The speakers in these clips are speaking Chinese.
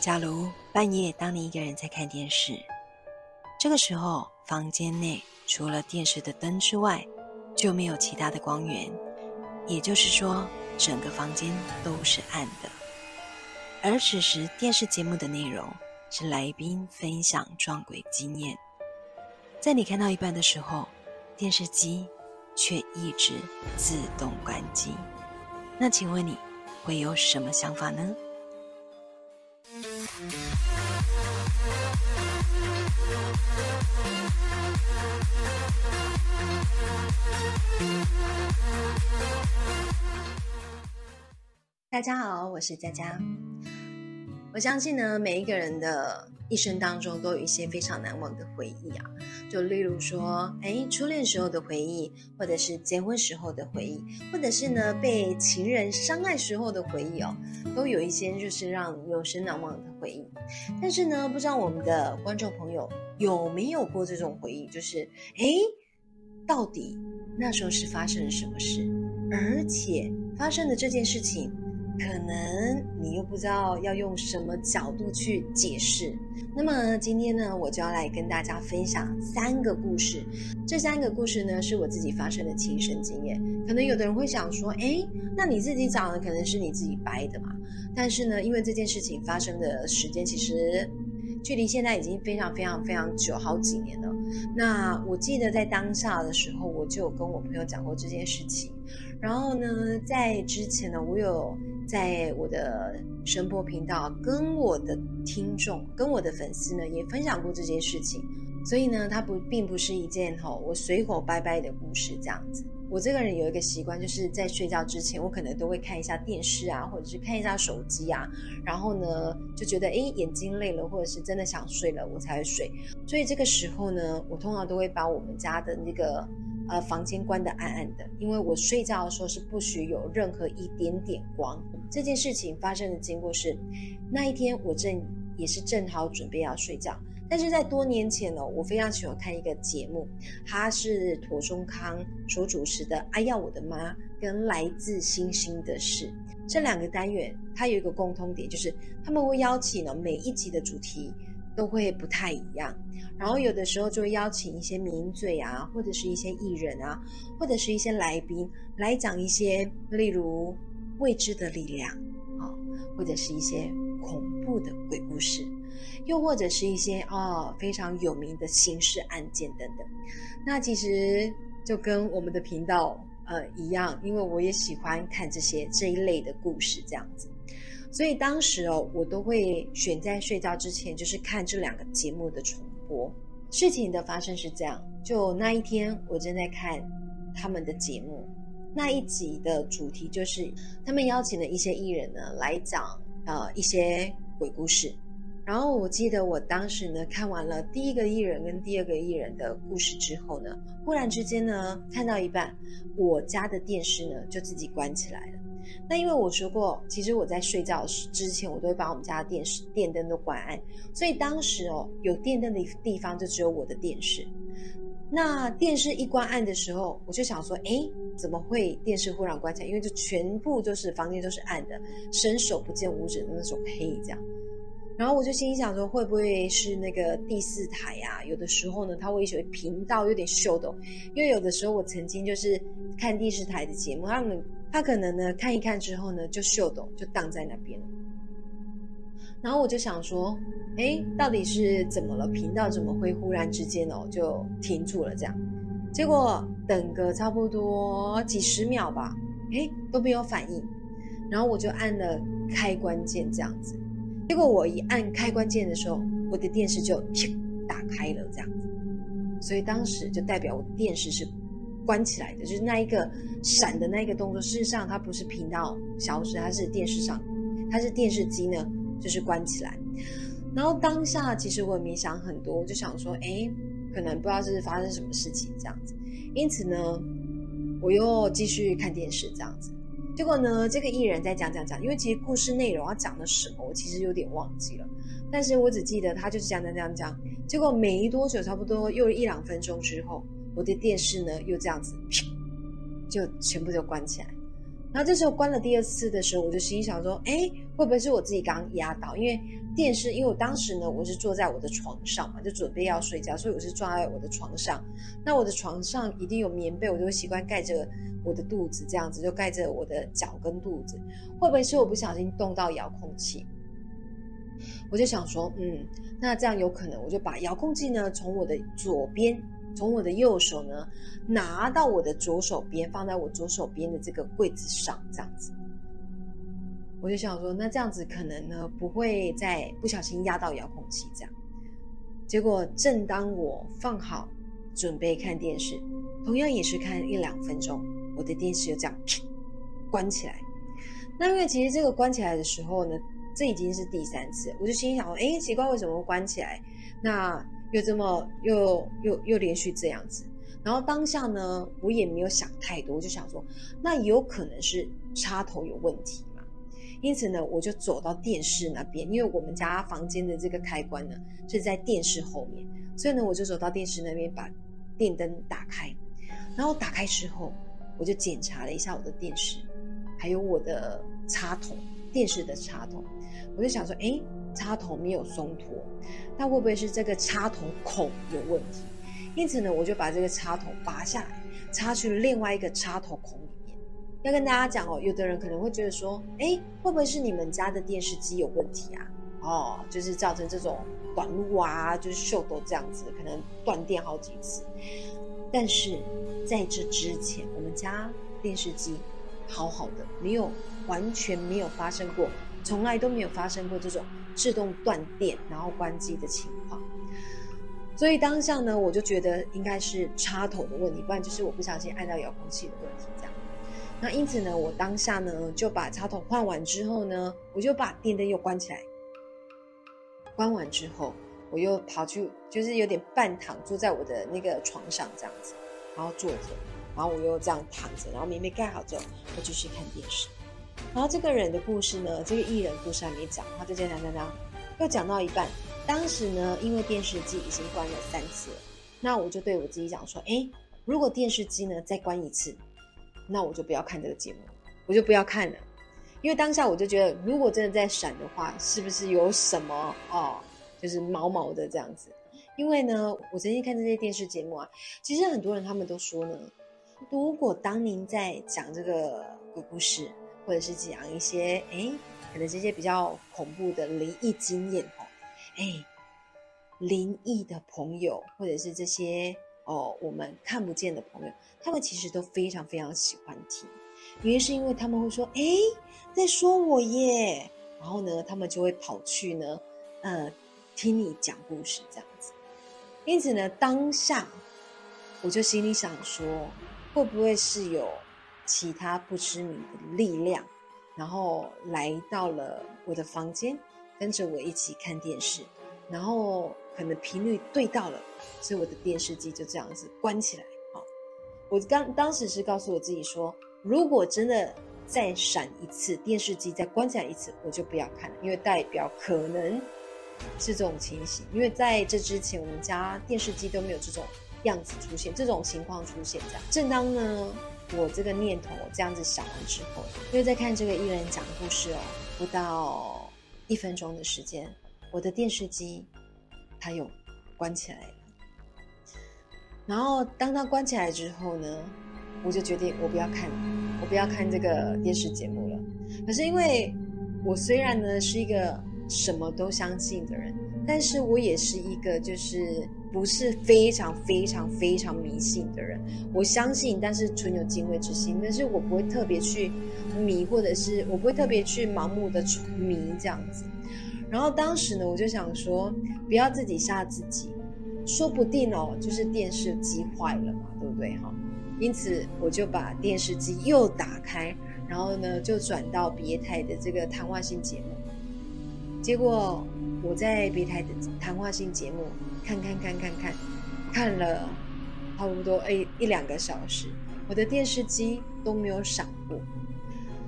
假如半夜当你一个人在看电视，这个时候房间内除了电视的灯之外，就没有其他的光源，也就是说，整个房间都是暗的。而此时电视节目的内容是来宾分享撞鬼经验，在你看到一半的时候，电视机却一直自动关机。那请问你会有什么想法呢？大家好，我是佳佳。我相信呢，每一个人的一生当中都有一些非常难忘的回忆啊。就例如说，哎，初恋时候的回忆，或者是结婚时候的回忆，或者是呢被情人伤害时候的回忆哦，都有一些就是让永生难忘的回忆。但是呢，不知道我们的观众朋友有没有过这种回忆，就是哎，到底那时候是发生了什么事，而且发生的这件事情。可能你又不知道要用什么角度去解释。那么今天呢，我就要来跟大家分享三个故事。这三个故事呢，是我自己发生的亲身经验。可能有的人会想说，哎，那你自己讲的可能是你自己掰的嘛？但是呢，因为这件事情发生的时间其实距离现在已经非常非常非常久，好几年了。那我记得在当下的时候，我就有跟我朋友讲过这件事情。然后呢，在之前呢，我有。在我的声波频道，跟我的听众、跟我的粉丝呢，也分享过这件事情。所以呢，它不并不是一件吼我随口掰掰的故事这样子。我这个人有一个习惯，就是在睡觉之前，我可能都会看一下电视啊，或者是看一下手机啊。然后呢，就觉得哎眼睛累了，或者是真的想睡了，我才睡。所以这个时候呢，我通常都会把我们家的那个。呃，房间关得暗暗的，因为我睡觉的时候是不许有任何一点点光。这件事情发生的经过是，那一天我正也是正好准备要睡觉，但是在多年前呢，我非常喜欢看一个节目，它是妥中康所主持的《哎呀我的妈》跟《来自星星的事》这两个单元，它有一个共通点，就是他们会邀请呢每一集的主题。都会不太一样，然后有的时候就会邀请一些名嘴啊，或者是一些艺人啊，或者是一些来宾来讲一些，例如未知的力量啊，或者是一些恐怖的鬼故事，又或者是一些啊非常有名的刑事案件等等。那其实就跟我们的频道呃一样，因为我也喜欢看这些这一类的故事，这样子。所以当时哦，我都会选在睡觉之前，就是看这两个节目的重播。事情的发生是这样：就那一天，我正在看他们的节目，那一集的主题就是他们邀请了一些艺人呢来讲呃一些鬼故事。然后我记得我当时呢看完了第一个艺人跟第二个艺人的故事之后呢，忽然之间呢看到一半，我家的电视呢就自己关起来了。那因为我说过，其实我在睡觉之前，我都会把我们家的电视电灯都关暗，所以当时哦，有电灯的地方就只有我的电视。那电视一关暗的时候，我就想说，哎，怎么会电视忽然关起来？因为就全部都是房间都是暗的，伸手不见五指的那种黑这样。然后我就心里想说，会不会是那个第四台呀？有的时候呢，它会有频道有点秀动，因为有的时候我曾经就是看第四台的节目，他们。他可能呢看一看之后呢就秀抖就荡在那边了，然后我就想说，哎，到底是怎么了？频道怎么会忽然之间哦就停住了这样？结果等个差不多几十秒吧，哎都没有反应，然后我就按了开关键这样子，结果我一按开关键的时候，我的电视就打开了这样子，所以当时就代表我电视是。关起来的，就是那一个闪的那一个动作。事实上，它不是频道消失，它是电视上，它是电视机呢，就是关起来。然后当下其实我也没想很多，我就想说，哎，可能不知道是发生什么事情这样子。因此呢，我又继续看电视这样子。结果呢，这个艺人在讲讲讲，因为其实故事内容要讲的什么，我其实有点忘记了。但是我只记得他就是讲讲讲讲。结果没多久，差不多又一两分钟之后。我的电视呢，又这样子，就全部都关起来。然后这时候关了第二次的时候，我就心想说：“哎，会不会是我自己刚压到？因为电视，因为我当时呢，我是坐在我的床上嘛，就准备要睡觉，所以我是坐在我的床上。那我的床上一定有棉被，我就会习惯盖着我的肚子，这样子就盖着我的脚跟肚子。会不会是我不小心动到遥控器？我就想说，嗯，那这样有可能，我就把遥控器呢从我的左边。”从我的右手呢拿到我的左手边，放在我左手边的这个柜子上，这样子，我就想说，那这样子可能呢不会再不小心压到遥控器这样。结果正当我放好准备看电视，同样也是看一两分钟，我的电视就这样关起来。那因为其实这个关起来的时候呢，这已经是第三次，我就心想，哎，奇怪，为什么关起来？那。又这么又又又连续这样子，然后当下呢，我也没有想太多，我就想说，那有可能是插头有问题嘛。因此呢，我就走到电视那边，因为我们家房间的这个开关呢是在电视后面，所以呢，我就走到电视那边把电灯打开，然后打开之后，我就检查了一下我的电视，还有我的插头，电视的插头，我就想说，哎。插头没有松脱，那会不会是这个插头孔有问题？因此呢，我就把这个插头拔下来，插去另外一个插头孔里面。要跟大家讲哦，有的人可能会觉得说，哎，会不会是你们家的电视机有问题啊？哦，就是造成这种短路啊，就是秀都这样子，可能断电好几次。但是在这之前，我们家电视机好好的，没有完全没有发生过。从来都没有发生过这种自动断电然后关机的情况，所以当下呢，我就觉得应该是插头的问题，不然就是我不小心按到遥控器的问题这样。那因此呢，我当下呢就把插头换完之后呢，我就把电灯又关起来。关完之后，我又跑去，就是有点半躺坐在我的那个床上这样子，然后坐着，然后我又这样躺着，然后棉被盖好之后，我继续看电视。然后这个人的故事呢，这个艺人故事还没讲，他就讲讲讲讲，又讲到一半。当时呢，因为电视机已经关了三次了，那我就对我自己讲说：，哎，如果电视机呢再关一次，那我就不要看这个节目，我就不要看了。因为当下我就觉得，如果真的在闪的话，是不是有什么哦，就是毛毛的这样子？因为呢，我曾经看这些电视节目啊，其实很多人他们都说呢，如果当您在讲这个鬼故事。或者是讲一些哎，可能这些比较恐怖的灵异经验哦，哎，灵异的朋友或者是这些哦，我们看不见的朋友，他们其实都非常非常喜欢听，原因是因为他们会说哎，在说我耶，然后呢，他们就会跑去呢，呃，听你讲故事这样子，因此呢，当下我就心里想说，会不会是有？其他不知名的力量，然后来到了我的房间，跟着我一起看电视，然后可能频率对到了，所以我的电视机就这样子关起来。好，我刚当时是告诉我自己说，如果真的再闪一次，电视机再关起来一次，我就不要看了，因为代表可能是这种情形。因为在这之前，我们家电视机都没有这种样子出现，这种情况出现这样。正当呢。我这个念头这样子想完之后，因为在看这个艺人讲故事哦，不到一分钟的时间，我的电视机它又关起来了。然后当它关起来之后呢，我就决定我不要看，我不要看这个电视节目了。可是因为我虽然呢是一个什么都相信的人，但是我也是一个就是。不是非常非常非常迷信的人，我相信，但是存有敬畏之心，但是我不会特别去迷，或者是我不会特别去盲目的迷这样子。然后当时呢，我就想说，不要自己吓自己，说不定哦，就是电视机坏了嘛，对不对哈？因此我就把电视机又打开，然后呢就转到别台的这个谈话性节目，结果我在别台的谈话性节目。看看看看看，看了差不多诶一两个小时，我的电视机都没有闪过。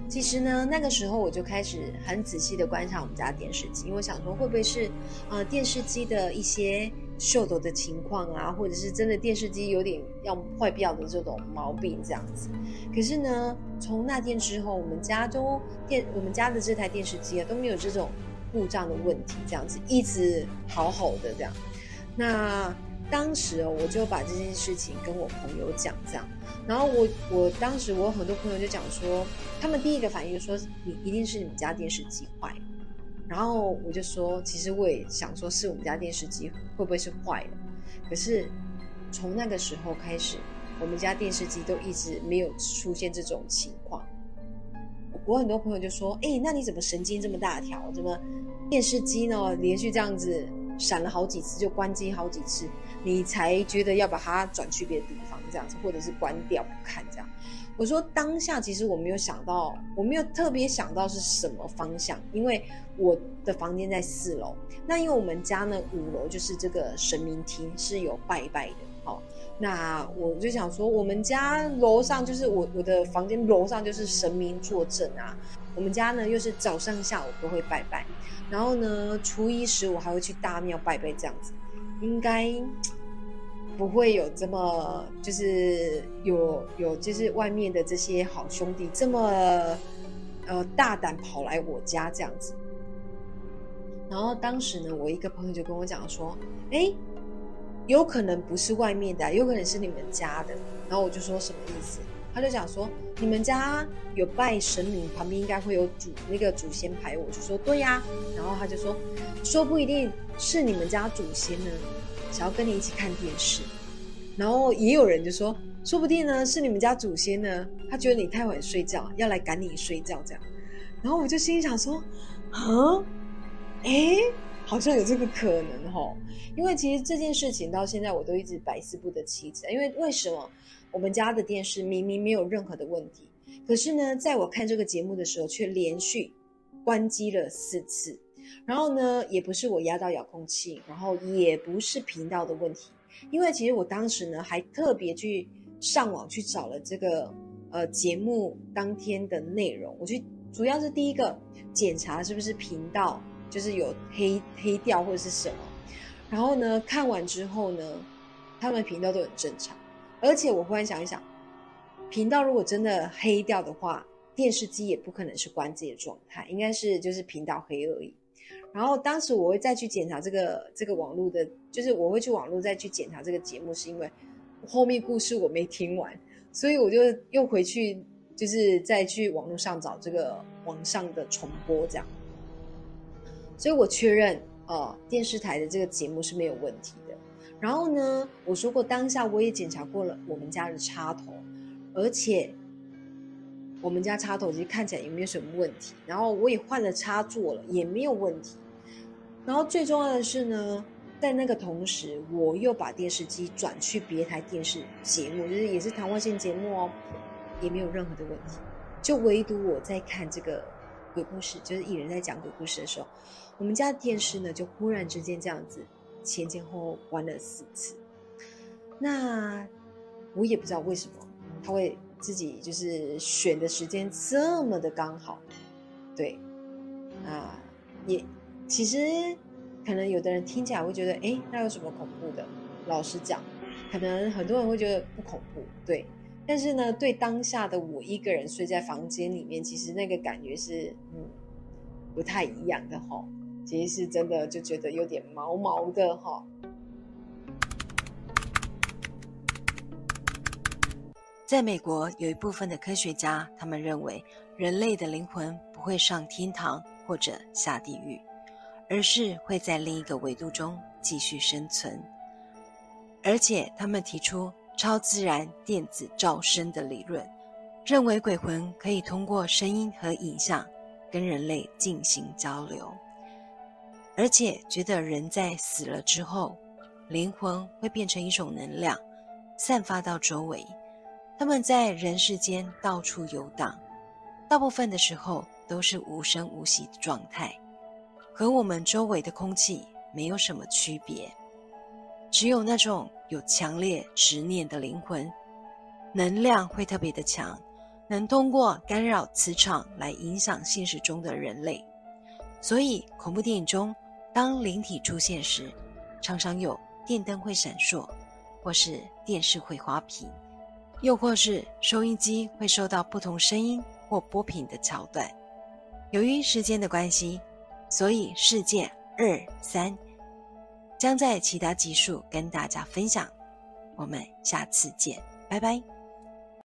其实呢，那个时候我就开始很仔细的观察我们家电视机，因为我想说会不会是呃电视机的一些秀逗的情况啊，或者是真的电视机有点要坏掉的这种毛病这样子。可是呢，从那天之后，我们家都电我们家的这台电视机啊都没有这种故障的问题，这样子一直好好的这样。那当时哦，我就把这件事情跟我朋友讲，这样。然后我我当时我很多朋友就讲说，他们第一个反应说，你一定是你们家电视机坏。然后我就说，其实我也想说，是我们家电视机会不会是坏了？可是从那个时候开始，我们家电视机都一直没有出现这种情况。我很多朋友就说，哎，那你怎么神经这么大条？怎么电视机呢连续这样子闪了好几次就关机好几次，你才觉得要把它转去别的地方这样子，或者是关掉不看这样？我说当下其实我没有想到，我没有特别想到是什么方向，因为我的房间在四楼，那因为我们家呢五楼就是这个神明厅是有拜拜的，好，那我就想说我们家楼上就是我我的房间楼上就是神明坐镇啊，我们家呢又是早上下午都会拜拜，然后呢初一十五还会去大庙拜拜这样子，应该。不会有这么就是有有就是外面的这些好兄弟这么呃大胆跑来我家这样子，然后当时呢，我一个朋友就跟我讲说，哎，有可能不是外面的，有可能是你们家的。然后我就说什么意思？他就讲说你们家有拜神明，旁边应该会有祖那个祖先牌。我就说对呀。然后他就说说不一定是你们家祖先呢。想要跟你一起看电视，然后也有人就说，说不定呢是你们家祖先呢，他觉得你太晚睡觉，要来赶你睡觉这样。然后我就心里想说，啊，哎，好像有这个可能哈。因为其实这件事情到现在我都一直百思不得其解。因为为什么我们家的电视明明没有任何的问题，可是呢，在我看这个节目的时候却连续关机了四次。然后呢，也不是我压到遥控器，然后也不是频道的问题，因为其实我当时呢还特别去上网去找了这个呃节目当天的内容，我去主要是第一个检查是不是频道就是有黑黑掉或者是什么，然后呢看完之后呢，他们频道都很正常，而且我忽然想一想，频道如果真的黑掉的话，电视机也不可能是关机的状态，应该是就是频道黑而已。然后当时我会再去检查这个这个网络的，就是我会去网络再去检查这个节目，是因为后面故事我没听完，所以我就又回去，就是再去网络上找这个网上的重播这样。所以我确认，呃，电视台的这个节目是没有问题的。然后呢，我说过当下我也检查过了我们家的插头，而且。我们家插头其实看起来也没有什么问题，然后我也换了插座了，也没有问题。然后最重要的是呢，在那个同时，我又把电视机转去别台电视节目，就是也是谈话性节目哦，也没有任何的问题。就唯独我在看这个鬼故事，就是艺人在讲鬼故事的时候，我们家的电视呢就忽然之间这样子前前后后关了四次。那我也不知道为什么他会。自己就是选的时间这么的刚好，对，啊，也其实可能有的人听起来会觉得，哎，那有什么恐怖的？老实讲，可能很多人会觉得不恐怖，对。但是呢，对当下的我一个人睡在房间里面，其实那个感觉是，嗯，不太一样的哈。其实是真的就觉得有点毛毛的哈。在美国，有一部分的科学家，他们认为人类的灵魂不会上天堂或者下地狱，而是会在另一个维度中继续生存。而且，他们提出超自然电子噪声的理论，认为鬼魂可以通过声音和影像跟人类进行交流，而且觉得人在死了之后，灵魂会变成一种能量，散发到周围。他们在人世间到处游荡，大部分的时候都是无声无息的状态，和我们周围的空气没有什么区别。只有那种有强烈执念的灵魂，能量会特别的强，能通过干扰磁场来影响现实中的人类。所以，恐怖电影中当灵体出现时，常常有电灯会闪烁，或是电视会花屏，又或是收音机会收到不同声音或波频的桥段。由于时间的关系，所以事件二三将在其他集数跟大家分享。我们下次见，拜拜。